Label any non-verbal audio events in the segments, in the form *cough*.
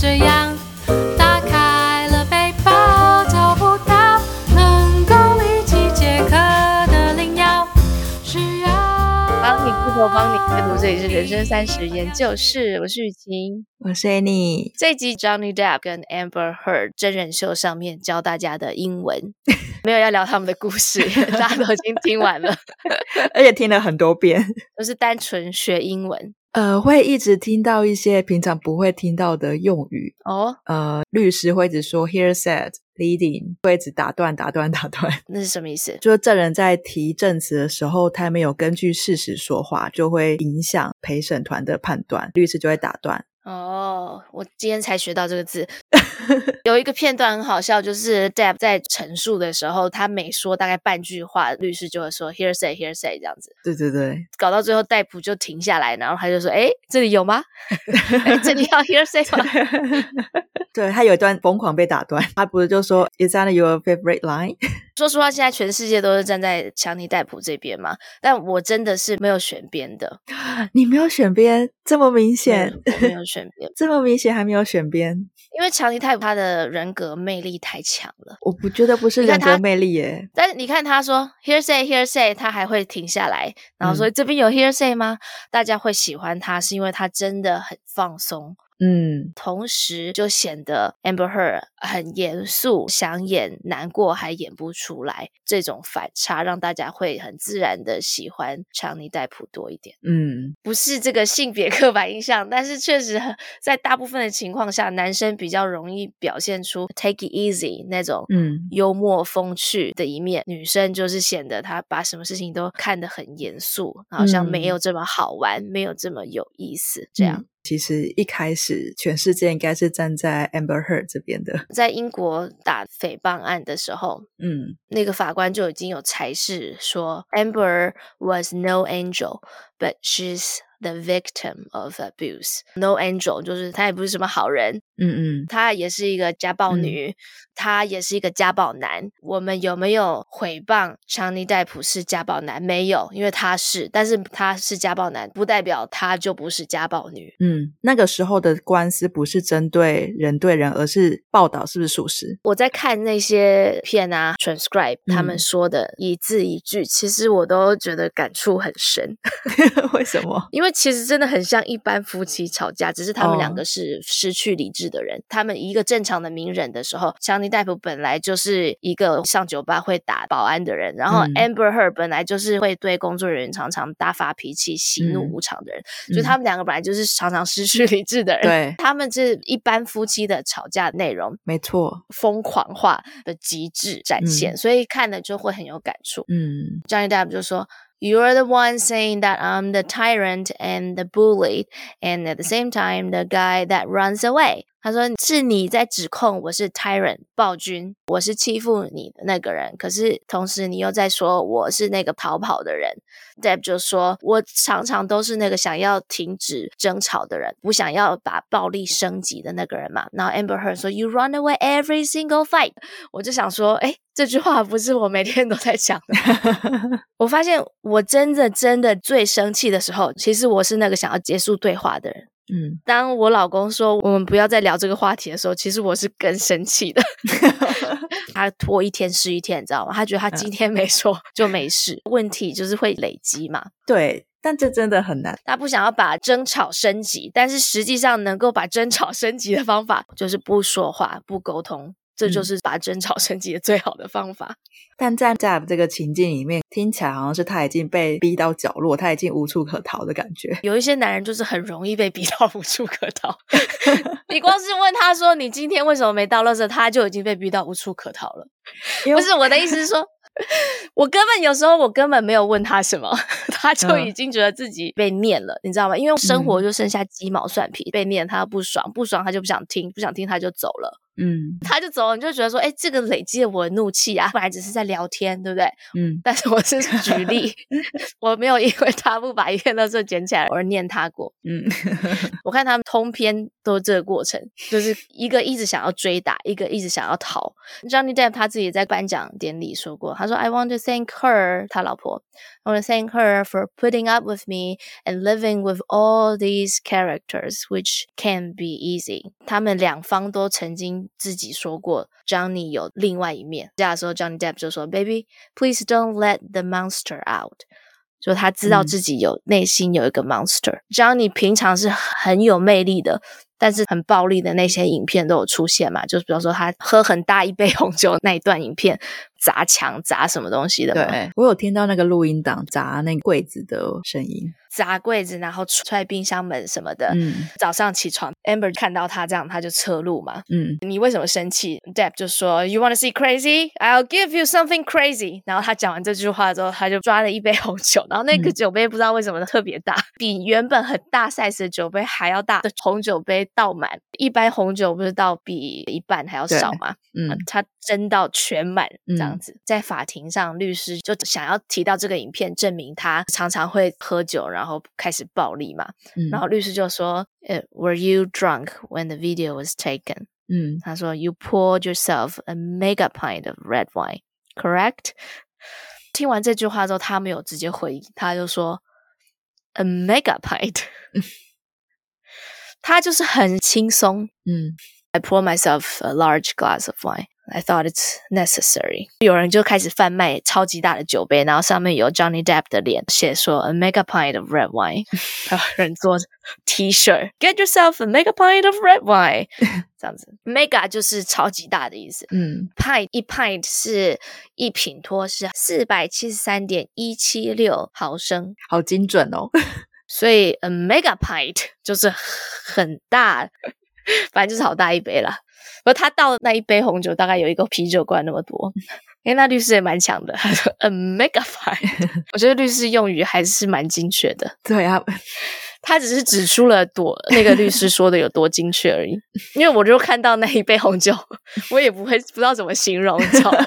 这样，打开了背包，找不到能够立即解渴的灵药。需要帮你开头，帮你开读，这里是人生三十研究室，我是雨晴，我是 Annie。这一集 Johnny Depp 跟 Amber Heard 真人秀上面教大家的英文，*laughs* 没有要聊他们的故事，*laughs* 大家都已经听完了，*laughs* 而且听了很多遍，都是单纯学英文。呃，会一直听到一些平常不会听到的用语哦。呃，律师会一直说 here said leading，会一直打断、打断、打断。那是什么意思？就是证人在提证词的时候，他没有根据事实说话，就会影响陪审团的判断，律师就会打断。哦，我今天才学到这个字。*laughs* 有一个片段很好笑，就是 Depp 在陈述的时候，他每说大概半句话，律师就会说 hearsay hearsay 这样子。对对对，搞到最后戴普就停下来，然后他就说：“哎，这里有吗？*laughs* 哎，这里要 hearsay 吗？” *laughs* 对，他有一段疯狂被打断，他不是就说 Is that your favorite line？*laughs* 说实话，现在全世界都是站在强尼戴普这边嘛，但我真的是没有选边的。你没有选边，这么明显？我没有选边，这么明显还没有选边？因为强尼戴普他的人格魅力太强了。我不觉得不是人格魅力耶，但是你看他说 hearsay hearsay，他还会停下来，然后说、嗯、这边有 hearsay 吗？大家会喜欢他，是因为他真的很放松。嗯，同时就显得 Amber Heard 很严肃，想演难过还演不出来，这种反差让大家会很自然的喜欢强尼戴普多一点。嗯，不是这个性别刻板印象，但是确实在大部分的情况下，男生比较容易表现出 take it easy 那种嗯幽默风趣的一面，嗯、女生就是显得她把什么事情都看得很严肃，好像没有这么好玩，没有这么有意思，这样。嗯其实一开始，全世界应该是站在 Amber Heard 这边的。在英国打诽谤案的时候，嗯，那个法官就已经有裁示说，Amber was no angel, but she's the victim of abuse. No angel 就是她也不是什么好人，嗯嗯，她也是一个家暴女。嗯他也是一个家暴男。我们有没有诽谤强尼戴普是家暴男？没有，因为他是，但是他是家暴男，不代表他就不是家暴女。嗯，那个时候的官司不是针对人对人，而是报道是不是属实？我在看那些片啊，transcribe 他们说的一字一句，嗯、其实我都觉得感触很深。*laughs* 为什么？因为其实真的很像一般夫妻吵架，只是他们两个是失去理智的人。哦、他们一个正常的名人的时候，强尼。戴普本来就是一个上酒吧会打保安的人，然后 Amber Heard 本来就是会对工作人员常常大发脾气、喜怒无常的人，嗯、所以他们两个本来就是常常失去 *laughs* 理智的人。对，他们是一般夫妻的吵架内容，没错，疯狂化的极致展现，嗯、所以看了就会很有感触。嗯 Depp 就说。You're the one saying that I'm the tyrant and the bully, and at the same time, the guy that runs away. 他说是你在指控我是 tyrant 暴君，我是欺负你的那个人。可是同时你又在说我是那个逃跑的人。Depp 就说，我常常都是那个想要停止争吵的人，不想要把暴力升级的那个人嘛。然后 Amber Heard 说，You run away every single fight。我就想说，哎这句话不是我每天都在讲的。*laughs* 我发现我真的真的最生气的时候，其实我是那个想要结束对话的人。嗯，当我老公说我们不要再聊这个话题的时候，其实我是更生气的。*laughs* 他拖一天是一天，你知道吗？他觉得他今天没说就没事，问题就是会累积嘛。对，但这真的很难。他不想要把争吵升级，但是实际上能够把争吵升级的方法就是不说话、不沟通。这就是把争吵升级的最好的方法。但在 Jeff 这个情境里面，听起来好像是他已经被逼到角落，他已经无处可逃的感觉。有一些男人就是很容易被逼到无处可逃。*laughs* 你光是问他说：“你今天为什么没到垃圾？”他就已经被逼到无处可逃了。不是我的意思是说，*laughs* 我根本有时候我根本没有问他什么，他就已经觉得自己被念了，嗯、你知道吗？因为生活就剩下鸡毛蒜皮，嗯、被念他不爽，不爽他就不想听，不想听他就走了。嗯，他就走了，你就觉得说，哎，这个累积了我的怒气啊，本来只是在聊天，对不对？嗯，*laughs* 但是我是举例，*laughs* 我没有因为他不把一片垃圾捡起来而念他过。嗯，我看他们通篇都这个过程，就是一个一直想要追打，一个一直想要逃。Johnny Depp 他自己在颁奖典礼说过，他说：“I want to thank her，他老婆。” I want to thank her for putting up with me and living with all these characters, which can be easy。他们两方都曾经自己说过，Johnny 有另外一面。这样的时候，Johnny Depp 就说：“Baby, please don't let the monster out。”就他知道自己有、嗯、内心有一个 monster。Johnny 平常是很有魅力的。但是很暴力的那些影片都有出现嘛？就是比如说他喝很大一杯红酒那一段影片， 砸墙砸什么东西的。对，我有听到那个录音档砸那个柜子的声音。砸柜子，然后踹冰箱门什么的。嗯，早上起床，Amber 看到他这样，他就侧录嘛。嗯，你为什么生气？Depp 就说：“You wanna see crazy? I'll give you something crazy。”然后他讲完这句话之后，他就抓了一杯红酒，然后那个酒杯不知道为什么特别大，嗯、比原本很大 size 的酒杯还要大的红酒杯倒满，一般红酒不是倒比一半还要少吗？嗯，他斟到全满这样在法庭上，律师就想要提到这个影片，证明他常常会喝酒，然后开始暴力嘛。嗯、然后律师就说、呃、：“Were you drunk when the video was taken？” 嗯，他说：“You poured yourself a mega pint of red wine, correct？” 听完这句话之后，他没有直接回应，他就说：“A mega pint。”他就是很轻松，嗯。I pour myself a large glass of wine. I thought it's necessary. 有人就开始贩卖超级大的酒杯，然后上面有 Johnny Depp 的脸，写说 a mega pint of red wine。还有人做 T-shirt, get yourself a mega pint of red wine。这样子，mega 就是超级大的意思。嗯，pint 一 pint 是一品托，是四百七十三点一七六毫升，好精准哦。所以 a mega pint 就是很大。反正就是好大一杯啦，而他倒那一杯红酒大概有一个啤酒罐那么多。*laughs* 诶，那律师也蛮强的，他说 a mega pint。*laughs* 我觉得律师用语还是蛮精确的。对啊，他只是指出了多那个律师说的有多精确而已。*laughs* 因为我就看到那一杯红酒，我也不会不知道怎么形容，你知道吗？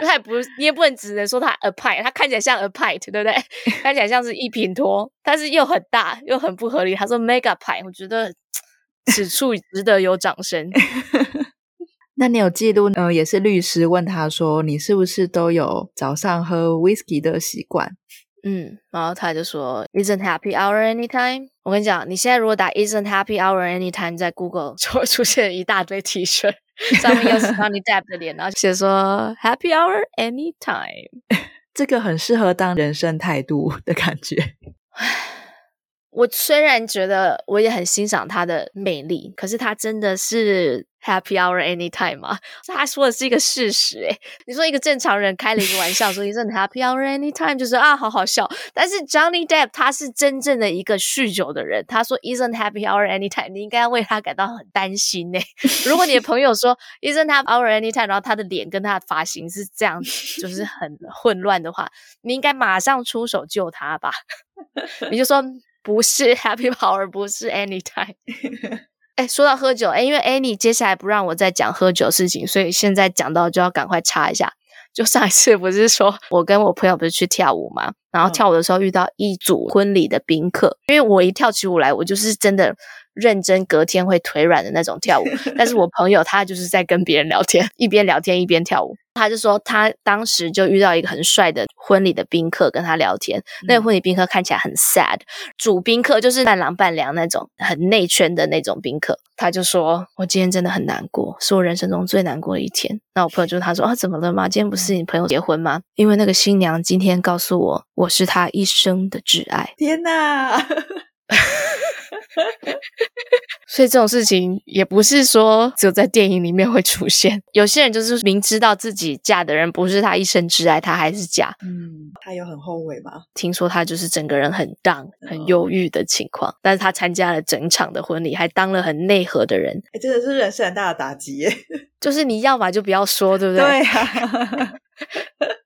他也不，你也不能只能说他 a pint，他看起来像 a pint，对不对？看起来像是一品托，但是又很大又很不合理。他说 mega pint，我觉得。*tsk* 此处值得有掌声。那你有记录？呃，也是律师问他说：“你是不是都有早上喝 whisky 的习惯？”嗯，然后他就说：“Isn't happy hour anytime？” 我跟你讲，你现在如果打 “Isn't happy hour anytime” 在 Google 就会出现一大堆 T 恤，上面又是 Johnny Depp 的脸，然后写说 “Happy hour anytime”，这个很适合当人生态度的感觉。我虽然觉得我也很欣赏他的魅力，可是他真的是 happy hour anytime 吗？他说的是一个事实诶。你说一个正常人开了一个玩笑说 isn't happy hour anytime，就是啊，好好笑。但是 Johnny Depp 他是真正的一个酗酒的人，他说 isn't happy hour anytime，你应该为他感到很担心呢。如果你的朋友说 isn't happy hour anytime，然后他的脸跟他的发型是这样子，就是很混乱的话，你应该马上出手救他吧。*laughs* 你就说。不是 Happy *laughs* Hour，不是 Anytime。哎，说到喝酒，哎，因为 Annie 接下来不让我再讲喝酒事情，所以现在讲到就要赶快插一下。就上一次不是说我跟我朋友不是去跳舞嘛，然后跳舞的时候遇到一组婚礼的宾客，因为我一跳起舞来，我就是真的认真，隔天会腿软的那种跳舞。但是我朋友他就是在跟别人聊天，一边聊天一边跳舞。他就说，他当时就遇到一个很帅的婚礼的宾客跟他聊天，那个婚礼宾客看起来很 sad，主宾客就是半郎半娘那种很内圈的那种宾客。他就说：“我今天真的很难过，是我人生中最难过的一天。”那我朋友就他说：“啊，怎么了吗？今天不是你朋友结婚吗？因为那个新娘今天告诉我，我是她一生的挚爱。”天哪！*laughs* 所以这种事情也不是说只有在电影里面会出现。*laughs* 有些人就是明知道自己嫁的人不是他一生挚爱，他还是嫁。嗯，他有很后悔吗？听说他就是整个人很 down、很忧郁的情况。但是他参加了整场的婚礼，还当了很内核的人。哎，真的是人生很大的打击耶。*laughs* 就是你要嘛就不要说，对不对？对啊。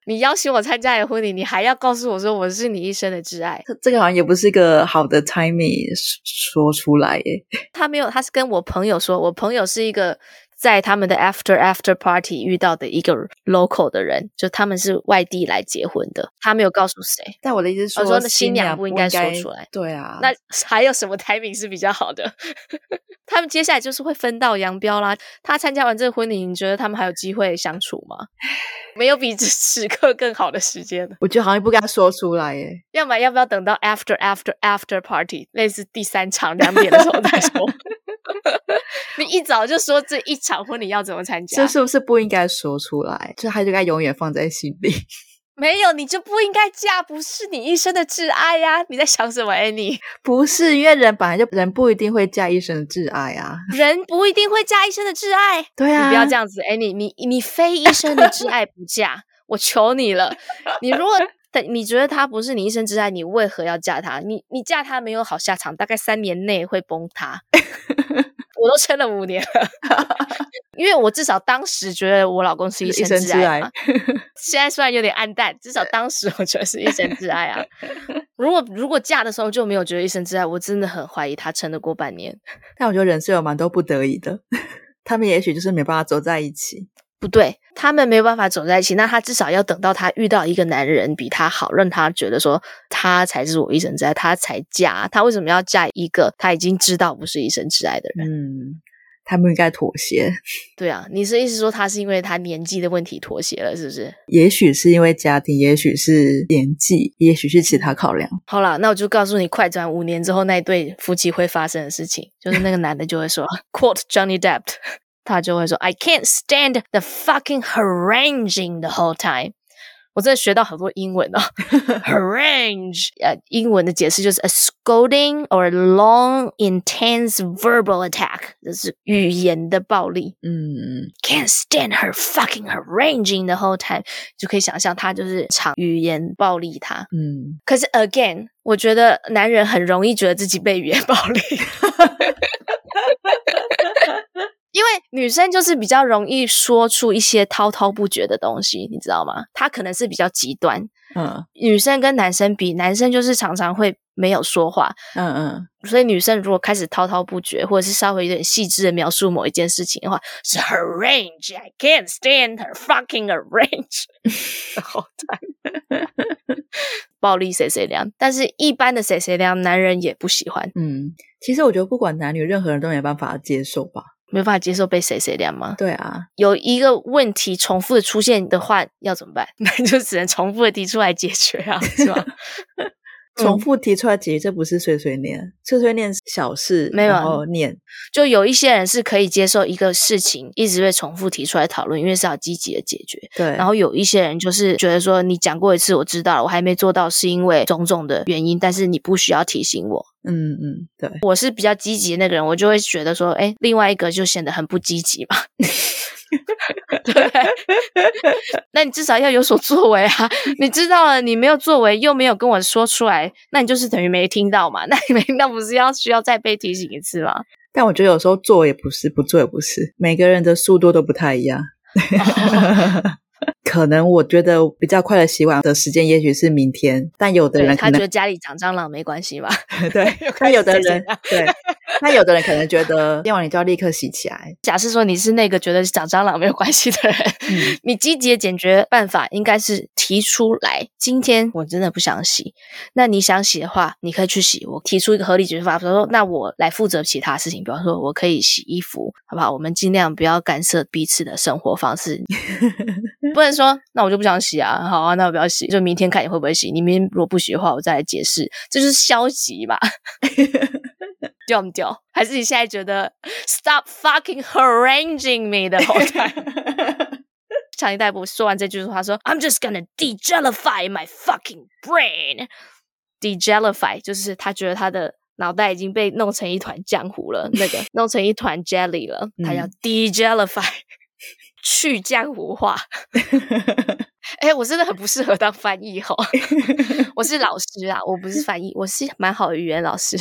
你邀请我参加你的婚礼，你还要告诉我说我是你一生的挚爱，这个好像也不是一个好的 timing 说出来耶。他没有，他是跟我朋友说，我朋友是一个在他们的 after after party 遇到的一个 local 的人，就他们是外地来结婚的，他没有告诉谁。但我的意思是说，我说新娘不应该说出来。对啊，那还有什么 timing 是比较好的？*laughs* 他们接下来就是会分道扬镳啦。他参加完这个婚礼，你觉得他们还有机会相处吗？*laughs* 没有比此刻更好的时间了。我觉得好像不该说出来耶。要么要不要等到 after after after party，类似第三场两点的时候再说？*laughs* *laughs* 你一早就说这一场婚礼要怎么参加？这是不是不应该说出来？就他就该永远放在心里。*laughs* 没有，你就不应该嫁，不是你一生的挚爱呀！你在想什么，Annie？不是，因为人本来就人不一定会嫁一生的挚爱啊，人不一定会嫁一生的挚爱。对啊，你不要这样子，Annie，你你非一生的挚爱不嫁，*laughs* 我求你了。你如果等你觉得他不是你一生之爱，你为何要嫁他？你你嫁他没有好下场，大概三年内会崩塌。*laughs* 我都撑了五年了，*laughs* 因为我至少当时觉得我老公是一生之爱嘛。现在虽然有点暗淡，至少当时我觉得是一生之爱啊。*laughs* 如果如果嫁的时候就没有觉得一生之爱，我真的很怀疑他撑得过半年。但我觉得人是有蛮多不得已的，他们也许就是没办法走在一起。不对，他们没有办法走在一起，那他至少要等到他遇到一个男人比他好，让他觉得说他才是我一生挚爱，他才嫁。他为什么要嫁一个他已经知道不是一生挚爱的人？嗯，他们应该妥协。*laughs* 对啊，你是意思说他是因为他年纪的问题妥协了，是不是？也许是因为家庭，也许是年纪，也许是其他考量。好了，那我就告诉你，快转五年之后那对夫妻会发生的事情，就是那个男的就会说，*laughs* quote Johnny Depp。他就会说，I can't stand the fucking haranguing the whole time。我真的学到很多英文哦，harangue，呃，英文的解释就是 *laughs* a scolding or a long intense verbal attack，这是语言的暴力。嗯，can't stand her fucking haranguing the whole time，就可以想象他就是常语言暴力他。嗯，可是 again，我觉得男人很容易觉得自己被语言暴力。 *laughs* 女生就是比较容易说出一些滔滔不绝的东西，你知道吗？她可能是比较极端。嗯，女生跟男生比，男生就是常常会没有说话。嗯嗯，所以女生如果开始滔滔不绝，或者是稍微有点细致的描述某一件事情的话，是 harangue。I can't stand her fucking harangue。*laughs* 好惨，暴力谁谁凉，但是一般的谁谁凉，男人也不喜欢。嗯，其实我觉得不管男女，任何人都没办法接受吧。没办法接受被谁谁凉吗？对啊，有一个问题重复的出现的话，要怎么办？那 *laughs* 就只能重复的提出来解决啊，是吧？*laughs* 重复提出来解决，这不是碎碎念，碎碎念小事，没有然后念。就有一些人是可以接受一个事情一直被重复提出来讨论，因为是要积极的解决。对。然后有一些人就是觉得说，你讲过一次，我知道了，我还没做到，是因为种种的原因，但是你不需要提醒我。嗯嗯，对。我是比较积极的那个人，我就会觉得说，哎，另外一个就显得很不积极嘛。*laughs* *laughs* 对，*laughs* 那你至少要有所作为啊！你知道了，你没有作为，又没有跟我说出来，那你就是等于没听到嘛？那你没听到，不是要需要再被提醒一次吗？但我觉得有时候做也不是，不做也不是，每个人的速度都不太一样。哦 *laughs* 可能我觉得比较快的洗碗的时间，也许是明天。但有的人可能他觉得家里长蟑螂没关系吧？对，他有的人对，他有的人可能觉得洗完你就要立刻洗起来。假设说你是那个觉得长蟑螂没有关系的人，嗯、*laughs* 你积极的解决办法应该是提出来。今天我真的不想洗，那你想洗的话，你可以去洗。我提出一个合理解决方法，比如说，那我来负责其他事情，比方说我可以洗衣服，好不好？我们尽量不要干涉彼此的生活方式，*laughs* 不能说。说那我就不想洗啊，好啊，那我不要洗，就明天看你会不会洗。你明天如果不洗的话，我再来解释。这就是消极吧？*laughs* 丢不丢？还是你现在觉得 stop fucking haranguing me 的后台？强尼戴普说完这句话说：“I'm just gonna dejellify my fucking brain。dejellify 就是他觉得他的脑袋已经被弄成一团浆糊了，那个弄成一团 jelly 了，他要 dejellify。”去江湖化，哎、欸，我真的很不适合当翻译吼，我是老师啊，我不是翻译，我是蛮好的语言老师。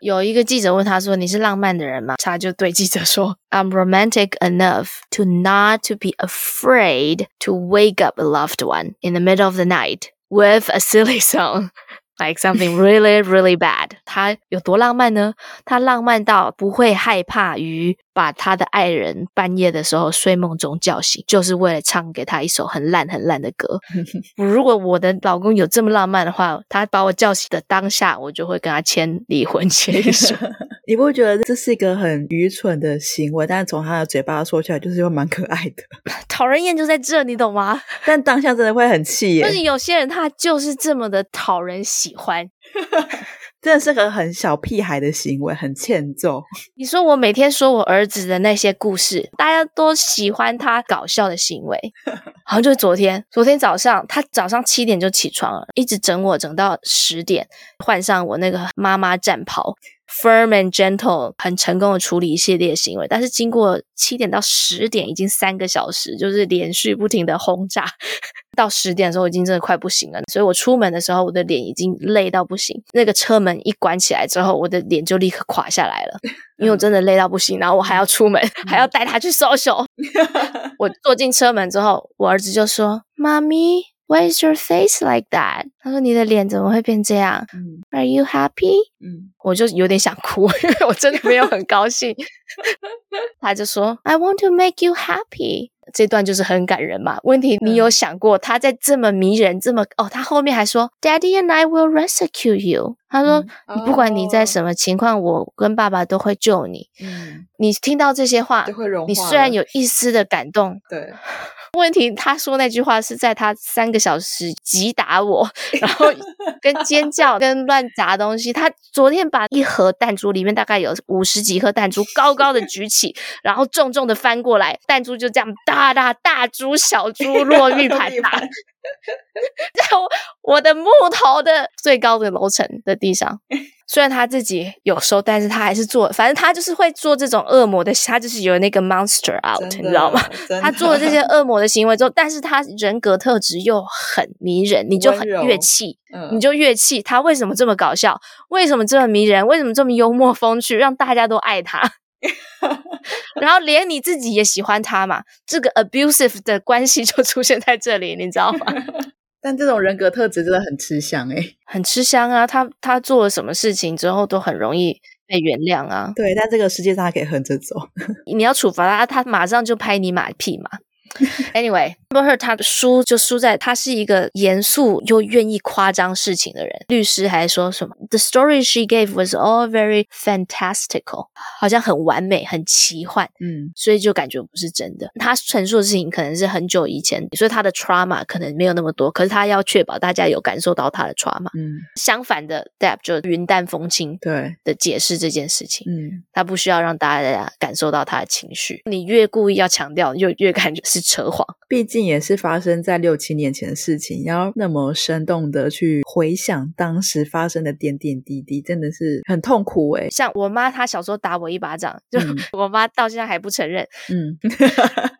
有一个记者问他说：“你是浪漫的人吗？”他就对记者说：“I'm romantic *laughs* *laughs* enough to not to be afraid to wake up a loved one in the middle of the night with a silly song。” Like something really really bad。他有多浪漫呢？他浪漫到不会害怕于把他的爱人半夜的时候睡梦中叫醒，就是为了唱给他一首很烂很烂的歌。*laughs* 如果我的老公有这么浪漫的话，他把我叫醒的当下，我就会跟他签离婚协议书。你不会觉得这是一个很愚蠢的行为？但是从他的嘴巴说出来，就是又蛮可爱的。*laughs* 讨人厌就在这，你懂吗？但当下真的会很气耶。就是有些人他就是这么的讨人喜欢。*laughs* 真的是个很小屁孩的行为，很欠揍。你说我每天说我儿子的那些故事，大家都喜欢他搞笑的行为。*laughs* 好像就是昨天，昨天早上他早上七点就起床了，一直整我整到十点，换上我那个妈妈战袍。Firm and gentle，很成功的处理一系列行为，但是经过七点到十点，已经三个小时，就是连续不停的轰炸。到十点的时候，已经真的快不行了，所以我出门的时候，我的脸已经累到不行。那个车门一关起来之后，我的脸就立刻垮下来了，因为我真的累到不行。然后我还要出门，还要带他去 social。我坐进车门之后，我儿子就说：“妈咪。” Why is your face like that？他说：“你的脸怎么会变这样？” Are you happy？嗯，我就有点想哭，*laughs* 因为我真的没有很高兴。*laughs* 他就说：“I want to make you happy。”这段就是很感人嘛。问题你有想过，他在这么迷人、这么哦，他后面还说：“Daddy and I will rescue you。”他说：“你不管你在什么情况，我跟爸爸都会救你。”嗯，你听到这些话，你虽然有一丝的感动，对。问题，他说那句话是在他三个小时击打我，然后跟尖叫、跟乱砸东西。他昨天把一盒弹珠里面大概有五十几颗弹珠高高的举起，然后重重的翻过来，弹珠就这样大大大珠小珠落玉盘打 *laughs* 在我我的木头的最高的楼层的地上。*laughs* 虽然他自己有收，但是他还是做，反正他就是会做这种恶魔的，他就是有那个 monster out，你知道吗？*laughs* 他做了这些恶魔的行为之后，但是他人格特质又很迷人，你就很越气，嗯、你就越气。他为什么这么搞笑？为什么这么迷人？为什么这么幽默风趣？让大家都爱他，*laughs* 然后连你自己也喜欢他嘛？这个 abusive 的关系就出现在这里，你知道吗？*laughs* 但这种人格特质真的很吃香诶，很吃香啊！他他做了什么事情之后都很容易被原谅啊。对，但这个世界上他可以横着走。你要处罚他，他马上就拍你马屁嘛。*laughs* Anyway，Amber Heard 他的输就输在他是一个严肃又愿意夸张事情的人。律师还说什么？The story she gave was all very fantastical，好像很完美、很奇幻。嗯，所以就感觉不是真的。他陈述的事情可能是很久以前，所以他的 trauma 可能没有那么多。可是他要确保大家有感受到他的 trauma。嗯，相反的，Depp 就云淡风轻对的解释这件事情。嗯，他不需要让大家感受到他的情绪。你越故意要强调，就越感觉是。扯谎，毕竟也是发生在六七年前的事情，要那么生动的去回想当时发生的点点滴滴，真的是很痛苦诶。像我妈，她小时候打我一巴掌，就、嗯、*laughs* 我妈到现在还不承认。嗯，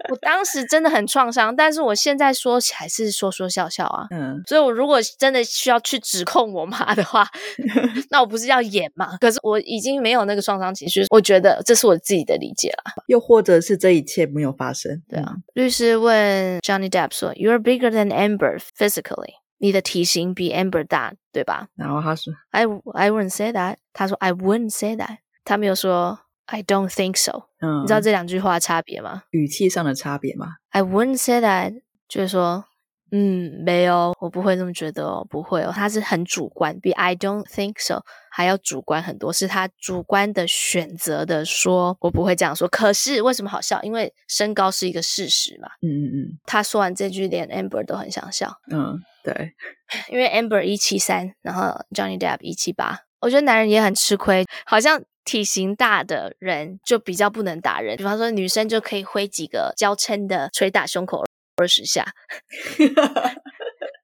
我当时真的很创伤，但是我现在说起来是说说笑笑啊。嗯，所以我如果真的需要去指控我妈的话，*laughs* 那我不是要演嘛？可是我已经没有那个创伤情绪，我觉得这是我自己的理解了。又或者是这一切没有发生，对啊，律师。问 Johnny Depp 说：“You're bigger than Amber physically，你的体型比 Amber 大，对吧？”然后他说：“I I wouldn't say that。”他说：“I wouldn't say that。”他没有说 “I don't think so。”嗯，你知道这两句话的差别吗？语气上的差别吗？“I wouldn't say that”，就是说。 嗯，没有，我不会这么觉得哦，不会哦，他是很主观，比 I don't think so 还要主观很多，是他主观的选择的说，我不会这样说。可是为什么好笑？因为身高是一个事实嘛。嗯嗯嗯。他说完这句，连 Amber 都很想笑。嗯，对，*laughs* 因为 Amber 一七三，然后 Johnny Depp 一七八，我觉得男人也很吃亏，好像体型大的人就比较不能打人，比方说女生就可以挥几个娇嗔的捶打胸口。二十下，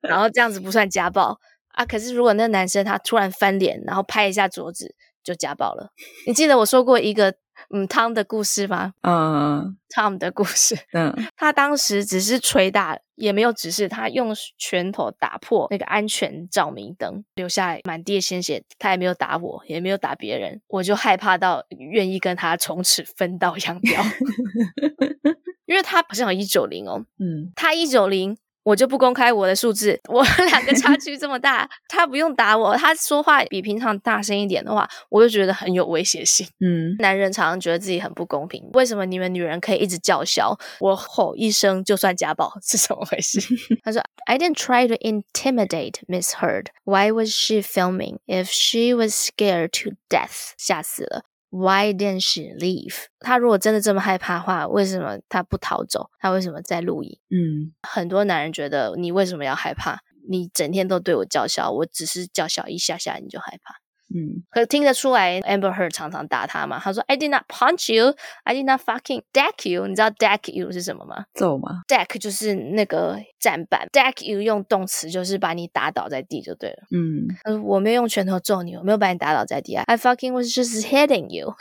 然后这样子不算家暴啊。可是如果那男生他突然翻脸，然后拍一下桌子，就家暴了。你记得我说过一个嗯汤的故事吗？嗯，Tom 的故事。嗯，*laughs* 他当时只是捶打，也没有指示他用拳头打破那个安全照明灯，留下来满地的鲜血。他也没有打我，也没有打别人，我就害怕到愿意跟他从此分道扬镳。*laughs* 因为他好像有一九零哦，嗯，他一九零，我就不公开我的数字。我们 *laughs* 两个差距这么大，他不用打我，他说话比平常大声一点的话，我就觉得很有威胁性。嗯，男人常常觉得自己很不公平，为什么你们女人可以一直叫嚣，我吼一声就算家暴，*laughs* 是怎么回事？*laughs* 他说：“I didn't try to intimidate Miss Heard. Why was she filming? If she was scared to death，吓死了。” Why didn't she leave？他如果真的这么害怕的话，为什么他不逃走？他为什么在露营？嗯，很多男人觉得你为什么要害怕？你整天都对我叫嚣，我只是叫嚣一下下你就害怕。嗯，可是听得出来，Amber Heard 常常打他嘛。他说：“I did not punch you, I did not fucking deck you。”你知道 deck you 是什么吗？揍吗？deck 就是那个站板，deck you 用动词就是把你打倒在地就对了。嗯，呃，我没有用拳头揍你，我没有把你打倒在地啊。I fucking was just hitting you。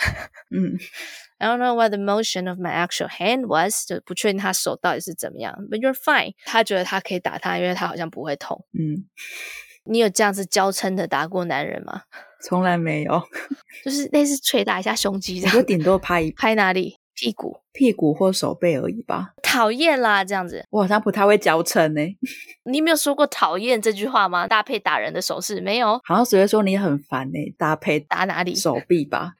嗯，I don't know what the motion of my actual hand was，就不确定他手到底是怎么样。But you're fine。他觉得他可以打他，因为他好像不会痛。嗯，你有这样子娇嗔的打过男人吗？从来没有，*laughs* 就是类似捶打一下胸肌这样，我顶多拍一拍哪里？屁股、屁股或手背而已吧。讨厌啦，这样子。我好像不太会娇嗔呢。*laughs* 你没有说过讨厌这句话吗？搭配打人的手势没有？好像只会说你很烦呢。搭配打哪里？手臂吧。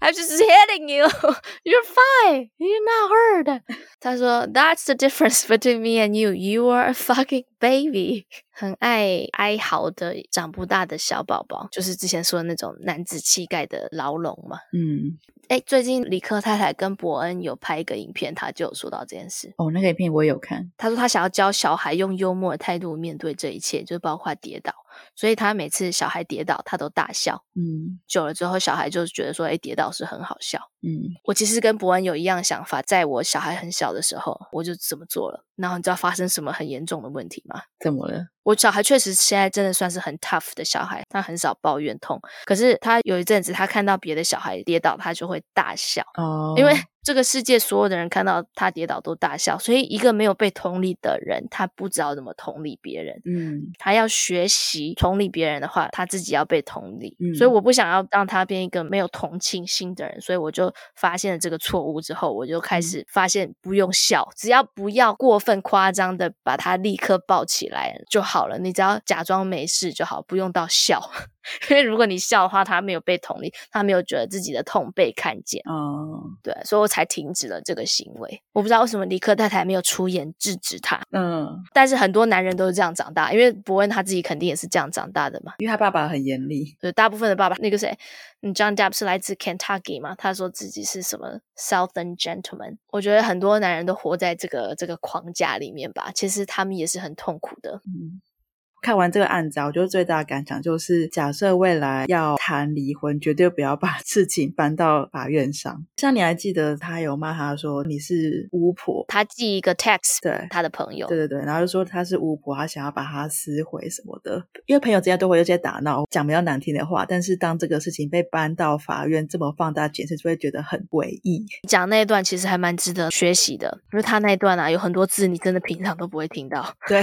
I'm just hitting you. *laughs* You're fine. You're not hurt. 他说，That's the difference between me and you. You are a fucking baby. *laughs* 很爱哀嚎的长不大的小宝宝，就是之前说的那种男子气概的牢笼嘛。嗯，哎，最近李克太太跟伯恩有拍一个影片，他就有说到这件事。哦，那个影片我有看。他说他想要教小孩用幽默的态度面对这一切，就包括跌倒。所以他每次小孩跌倒，他都大笑。嗯，久了之后，小孩就觉得说：“哎，跌倒是很好笑。”嗯，我其实跟伯恩有一样想法，在我小孩很小的时候，我就这么做了。然后你知道发生什么很严重的问题吗？怎么了？我小孩确实现在真的算是很 tough 的小孩，他很少抱怨痛。可是他有一阵子，他看到别的小孩跌倒，他就会大笑。哦，因为这个世界所有的人看到他跌倒都大笑，所以一个没有被同理的人，他不知道怎么同理别人。嗯，他要学习同理别人的话，他自己要被同理。嗯，所以我不想要让他变一个没有同情心的人，所以我就发现了这个错误之后，我就开始发现不用笑，只要不要过分夸张的把他立刻抱起来就好了。你只要假装没事就好，不用到笑。*laughs* 因为如果你笑的话，他没有被同理，他没有觉得自己的痛被看见。哦，对，所以我才停止了这个行为。我不知道为什么尼克太太没有出言制止他。嗯，但是很多男人都是这样长大，因为伯恩他自己肯定也是这样长大的嘛。因为他爸爸很严厉。对，大部分的爸爸，那个谁，你，John Depp 是来自 Kentucky 嘛，他说自己是什么 Southern gentleman。我觉得很多男人都活在这个这个框架里面吧，其实他们也是很痛苦的。嗯。看完这个案子啊，我觉得最大的感想就是，假设未来要谈离婚，绝对不要把事情搬到法院上。像你还记得他有骂他说你是巫婆，他寄一个 text 对他的朋友，对对对，然后就说他是巫婆，他想要把他撕毁什么的。因为朋友之间都会有些打闹，讲比较难听的话，但是当这个事情被搬到法院这么放大检视，就会觉得很诡异。讲那一段其实还蛮值得学习的，因为他那一段啊有很多字你真的平常都不会听到。对。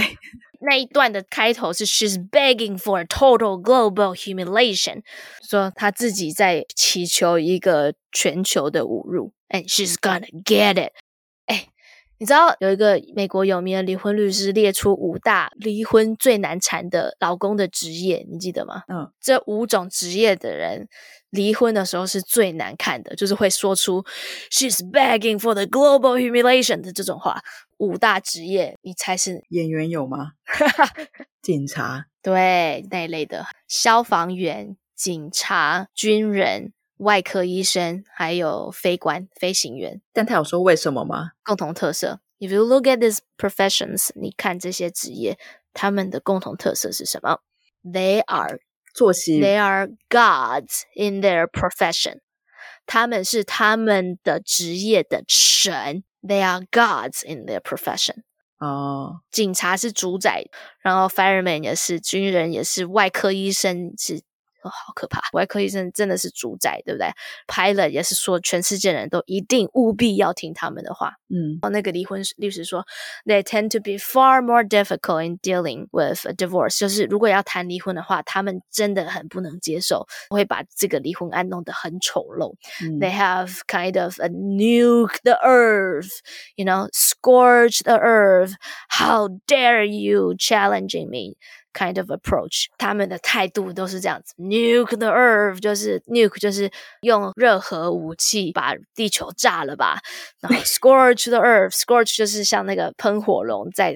那一段的开头是 She's begging for a total global humiliation，说她自己在祈求一个全球的侮辱，and she's gonna get it。哎，你知道有一个美国有名的离婚律师列出五大离婚最难缠的老公的职业，你记得吗？嗯，这五种职业的人离婚的时候是最难看的，就是会说出 She's begging for the global humiliation 的这种话。五大职业，你猜是演员有吗？*laughs* 警察，对，那一类的，消防员、警察、军人、外科医生，还有飞官、飞行员。但他有说为什么吗？共同特色，If you look at these professions，你看这些职业，他们的共同特色是什么？They are 作息，They are gods in their profession。他们是他们的职业的神。They are gods in their profession。哦，警察是主宰，然后 fireman 也是，军人也是，外科医生是，哦，好可怕！外科医生真的是主宰，对不对？Pilot 也是说，全世界人都一定务必要听他们的话。嗯，那个离婚律师说，They tend to be far more difficult in dealing with a divorce，就是如果要谈离婚的话，他们真的很不能接受，会把这个离婚案弄得很丑陋。嗯、They have kind of a nuke the earth，you know, scorch the earth. How dare you challenging me? Kind of approach，他们的态度都是这样子。Nuke the earth，就是 nuke，就是用热核武器把地球炸了吧。然后 *laughs* scorch the earth，scorch 就是像那个喷火龙在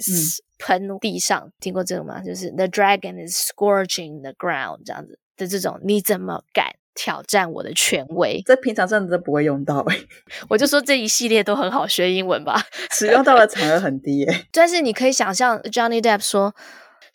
喷地上，嗯、听过这个吗？就是 the dragon is scorching the ground 这样子的这种，你怎么敢挑战我的权威？这平常真的都不会用到诶。*laughs* 我就说这一系列都很好学英文吧，使用到的场合很低诶。*laughs* 但是你可以想象 Johnny Depp 说。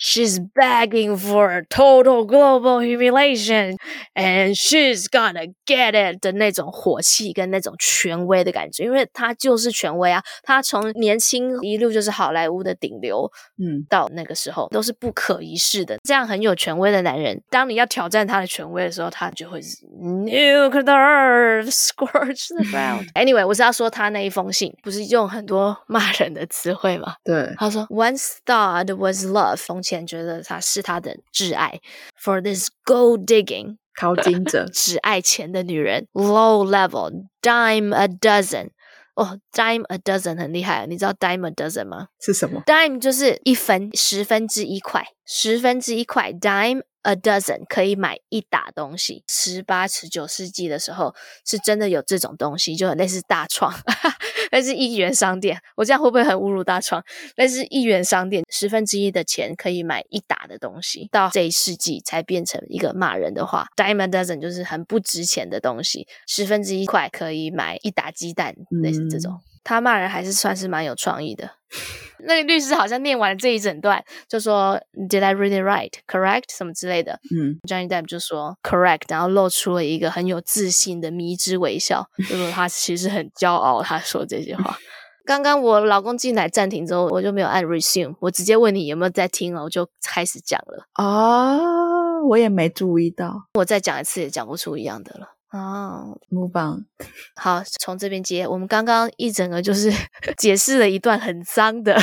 She's begging for a total global humiliation, and she's gonna get it 的那种火气跟那种权威的感觉，因为他就是权威啊！他从年轻一路就是好莱坞的顶流，嗯，到那个时候都是不可一世的，这样很有权威的男人。当你要挑战他的权威的时候，他就会 nuke the earth, scorch the ground. Anyway，我是要说他那一封信不是用很多骂人的词汇吗？对，他说 *laughs* Once thought was love. 前觉得他是他的挚爱，for this gold digging 淘金者只爱钱的女人，low level dime a dozen，哦，dime a dozen 很厉害，你知道 dime a dozen 吗？是什么？dime 就是一分，十分之一块，十分之一块，dime。A dozen 可以买一打东西。十八、十九世纪的时候，是真的有这种东西，就很类似大创，*laughs* 类似一元商店。我这样会不会很侮辱大创？类似一元商店，十分之一的钱可以买一打的东西。到这一世纪才变成一个骂人的话，dime a dozen 就是很不值钱的东西，十分之一块可以买一打鸡蛋，类似这种。嗯他骂人还是算是蛮有创意的。那个律师好像念完了这一整段，就说 “Did I read it right? Correct?” 什么之类的。嗯，Johnny Depp 就说 “Correct”，然后露出了一个很有自信的迷之微笑，就说他其实很骄傲。他说这些话。*laughs* 刚刚我老公进来暂停之后，我就没有按 resume，我直接问你有没有在听了，我就开始讲了。哦，我也没注意到，我再讲一次也讲不出一样的了。哦，木棒，*laughs* 好，从这边接。我们刚刚一整个就是 *laughs* 解释了一段很脏的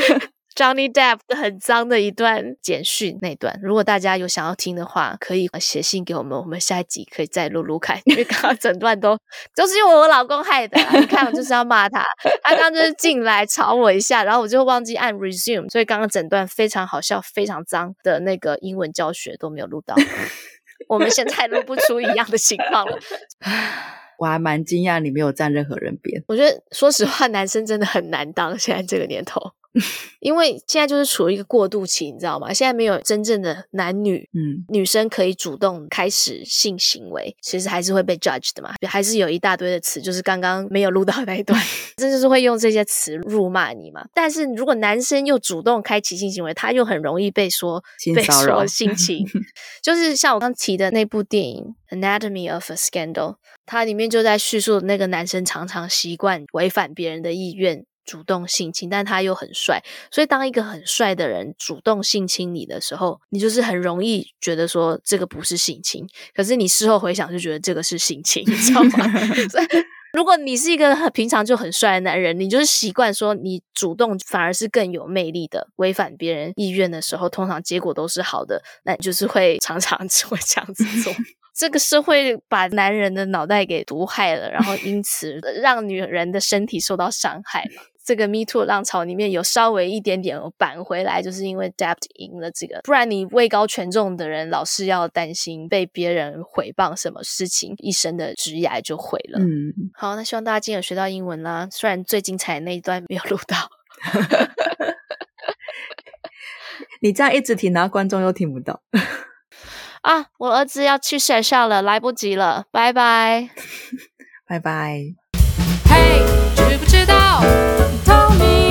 *laughs* Johnny Depp 很脏的一段简讯那段。如果大家有想要听的话，可以写信给我们，我们下一集可以再录录看。因为刚刚整段都都是因为我老公害的，你看我就是要骂他，他刚刚就是进来吵我一下，然后我就忘记按 resume，所以刚刚整段非常好笑、非常脏的那个英文教学都没有录到。我们现在录不出一样的情况了，*sighs* 我还蛮惊讶你没有站任何人边。我觉得，说实话，男生真的很难当，现在这个年头。因为现在就是处于一个过渡期，你知道吗？现在没有真正的男女，嗯，女生可以主动开始性行为，其实还是会被 judge 的嘛，还是有一大堆的词，就是刚刚没有录到那一段，*laughs* 这就是会用这些词辱骂你嘛。但是如果男生又主动开启性行为，他又很容易被说被说性 *laughs* 侵，就是像我刚提的那部电影《Anatomy of a Scandal》，它里面就在叙述那个男生常常习惯违反别人的意愿。主动性侵，但他又很帅，所以当一个很帅的人主动性侵你的时候，你就是很容易觉得说这个不是性侵，可是你事后回想就觉得这个是性侵，你知道吗？*laughs* 所以如果你是一个很平常就很帅的男人，你就是习惯说你主动反而是更有魅力的，违反别人意愿的时候，通常结果都是好的，那你就是会常常只 *laughs* 会这样子做。这个社会把男人的脑袋给毒害了，然后因此让女人的身体受到伤害嘛。这个 Me Too 浪潮里面有稍微一点点扳回来，就是因为 Dept 赢了这个，不然你位高权重的人老是要担心被别人毁谤什么事情，一生的职业就毁了。嗯，好，那希望大家今天有学到英文啦。虽然最精彩的那一段没有录到，*laughs* 你这样一直听，然后观众又听不到。啊，我儿子要去学校了，来不及了，拜拜，*laughs* 拜拜。嘿，知不知道？Tell me。